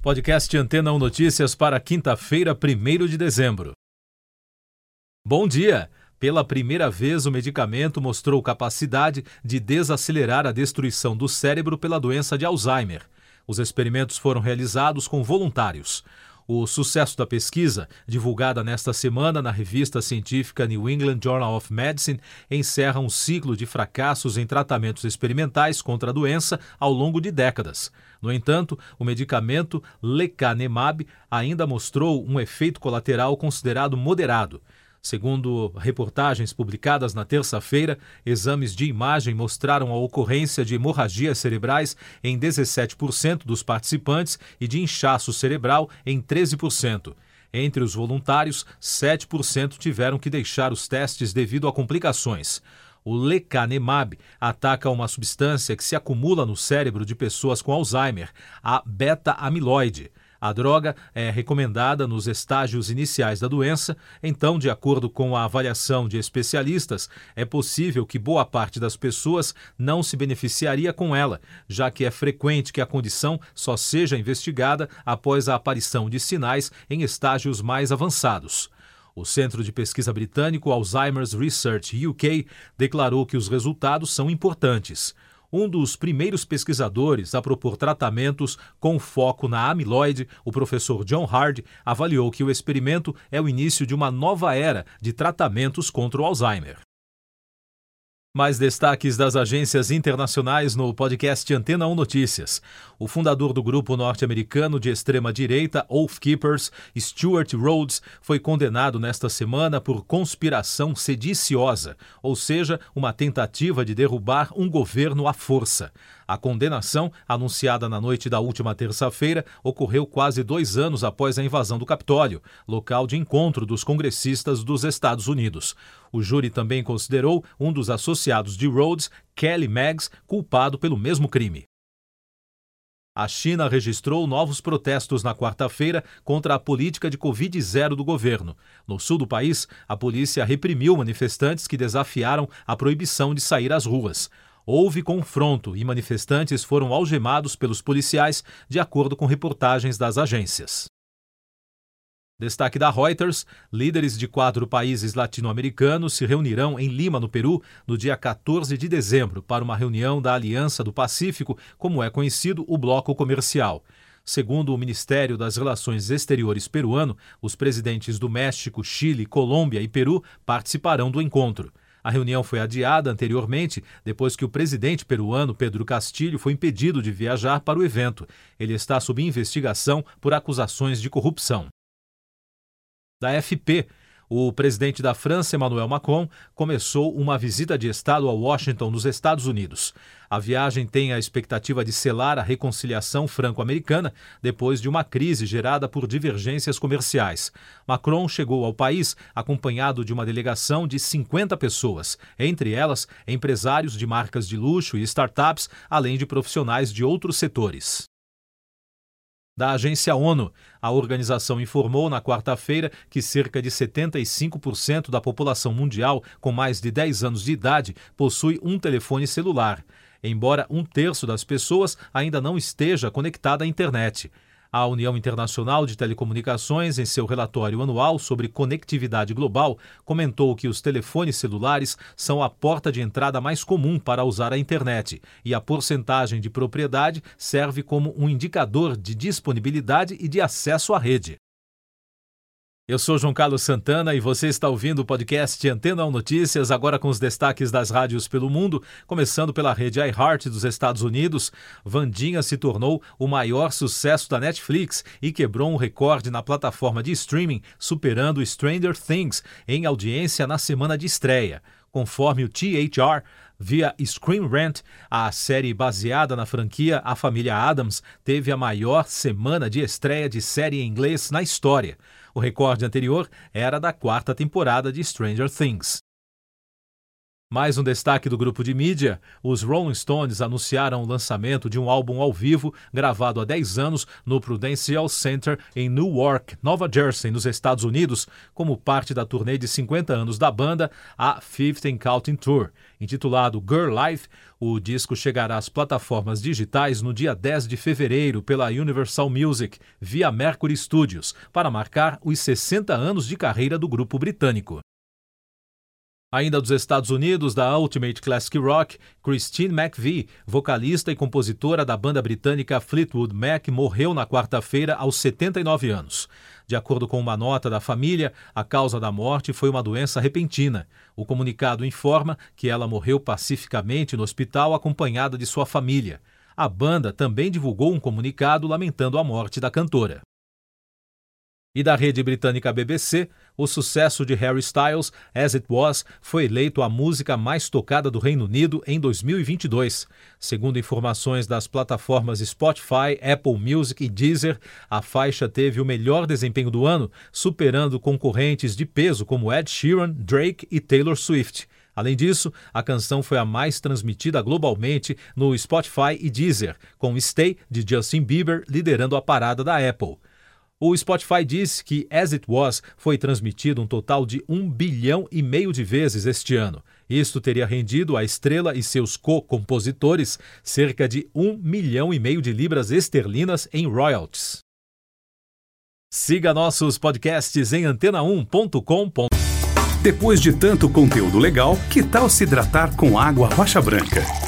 Podcast Antena 1 Notícias para quinta-feira, 1 de dezembro. Bom dia! Pela primeira vez, o medicamento mostrou capacidade de desacelerar a destruição do cérebro pela doença de Alzheimer. Os experimentos foram realizados com voluntários. O sucesso da pesquisa, divulgada nesta semana na revista científica New England Journal of Medicine, encerra um ciclo de fracassos em tratamentos experimentais contra a doença ao longo de décadas. No entanto, o medicamento lecanemab ainda mostrou um efeito colateral considerado moderado. Segundo reportagens publicadas na terça-feira, exames de imagem mostraram a ocorrência de hemorragias cerebrais em 17% dos participantes e de inchaço cerebral em 13%. Entre os voluntários, 7% tiveram que deixar os testes devido a complicações. O lecanemab ataca uma substância que se acumula no cérebro de pessoas com Alzheimer, a beta-amiloide. A droga é recomendada nos estágios iniciais da doença, então, de acordo com a avaliação de especialistas, é possível que boa parte das pessoas não se beneficiaria com ela, já que é frequente que a condição só seja investigada após a aparição de sinais em estágios mais avançados. O Centro de Pesquisa Britânico Alzheimer's Research UK declarou que os resultados são importantes um dos primeiros pesquisadores a propor tratamentos com foco na amiloide, o professor John Hard, avaliou que o experimento é o início de uma nova era de tratamentos contra o Alzheimer. Mais destaques das agências internacionais no podcast Antena 1 Notícias. O fundador do grupo norte-americano de extrema-direita Oath Keepers, Stuart Rhodes, foi condenado nesta semana por conspiração sediciosa, ou seja, uma tentativa de derrubar um governo à força. A condenação, anunciada na noite da última terça-feira, ocorreu quase dois anos após a invasão do Capitólio, local de encontro dos congressistas dos Estados Unidos. O júri também considerou um dos associados de Rhodes, Kelly Meggs, culpado pelo mesmo crime. A China registrou novos protestos na quarta-feira contra a política de Covid-0 do governo. No sul do país, a polícia reprimiu manifestantes que desafiaram a proibição de sair às ruas. Houve confronto e manifestantes foram algemados pelos policiais, de acordo com reportagens das agências. Destaque da Reuters: líderes de quatro países latino-americanos se reunirão em Lima, no Peru, no dia 14 de dezembro, para uma reunião da Aliança do Pacífico, como é conhecido o bloco comercial. Segundo o Ministério das Relações Exteriores peruano, os presidentes do México, Chile, Colômbia e Peru participarão do encontro. A reunião foi adiada anteriormente, depois que o presidente peruano Pedro Castilho foi impedido de viajar para o evento. Ele está sob investigação por acusações de corrupção. Da FP, o presidente da França, Emmanuel Macron, começou uma visita de Estado a Washington, nos Estados Unidos. A viagem tem a expectativa de selar a reconciliação franco-americana depois de uma crise gerada por divergências comerciais. Macron chegou ao país acompanhado de uma delegação de 50 pessoas, entre elas empresários de marcas de luxo e startups, além de profissionais de outros setores da agência ONU. A organização informou na quarta-feira que cerca de 75% da população mundial com mais de 10 anos de idade possui um telefone celular, embora um terço das pessoas ainda não esteja conectada à internet. A União Internacional de Telecomunicações, em seu relatório anual sobre conectividade global, comentou que os telefones celulares são a porta de entrada mais comum para usar a internet e a porcentagem de propriedade serve como um indicador de disponibilidade e de acesso à rede. Eu sou João Carlos Santana e você está ouvindo o podcast Antena 1 Notícias, agora com os destaques das rádios pelo mundo, começando pela rede iHeart dos Estados Unidos. Vandinha se tornou o maior sucesso da Netflix e quebrou um recorde na plataforma de streaming, superando Stranger Things em audiência na semana de estreia. Conforme o THR, via Screen Rant, a série baseada na franquia A Família Adams teve a maior semana de estreia de série em inglês na história. O recorde anterior era da quarta temporada de Stranger Things. Mais um destaque do grupo de mídia: os Rolling Stones anunciaram o lançamento de um álbum ao vivo gravado há 10 anos no Prudential Center em Newark, Nova Jersey, nos Estados Unidos, como parte da turnê de 50 anos da banda, a Fifth Counting Tour. Intitulado Girl Life, o disco chegará às plataformas digitais no dia 10 de fevereiro pela Universal Music, via Mercury Studios, para marcar os 60 anos de carreira do grupo britânico. Ainda dos Estados Unidos, da Ultimate Classic Rock, Christine McVie, vocalista e compositora da banda britânica Fleetwood Mac, morreu na quarta-feira aos 79 anos. De acordo com uma nota da família, a causa da morte foi uma doença repentina. O comunicado informa que ela morreu pacificamente no hospital acompanhada de sua família. A banda também divulgou um comunicado lamentando a morte da cantora. E da rede britânica BBC, o sucesso de Harry Styles, As It Was, foi eleito a música mais tocada do Reino Unido em 2022. Segundo informações das plataformas Spotify, Apple Music e Deezer, a faixa teve o melhor desempenho do ano, superando concorrentes de peso como Ed Sheeran, Drake e Taylor Swift. Além disso, a canção foi a mais transmitida globalmente no Spotify e Deezer, com Stay de Justin Bieber liderando a parada da Apple. O Spotify disse que As It Was foi transmitido um total de um bilhão e meio de vezes este ano. Isto teria rendido à estrela e seus co-compositores cerca de um milhão e meio de libras esterlinas em royalties. Siga nossos podcasts em antena1.com. Depois de tanto conteúdo legal, que tal se hidratar com água rocha branca?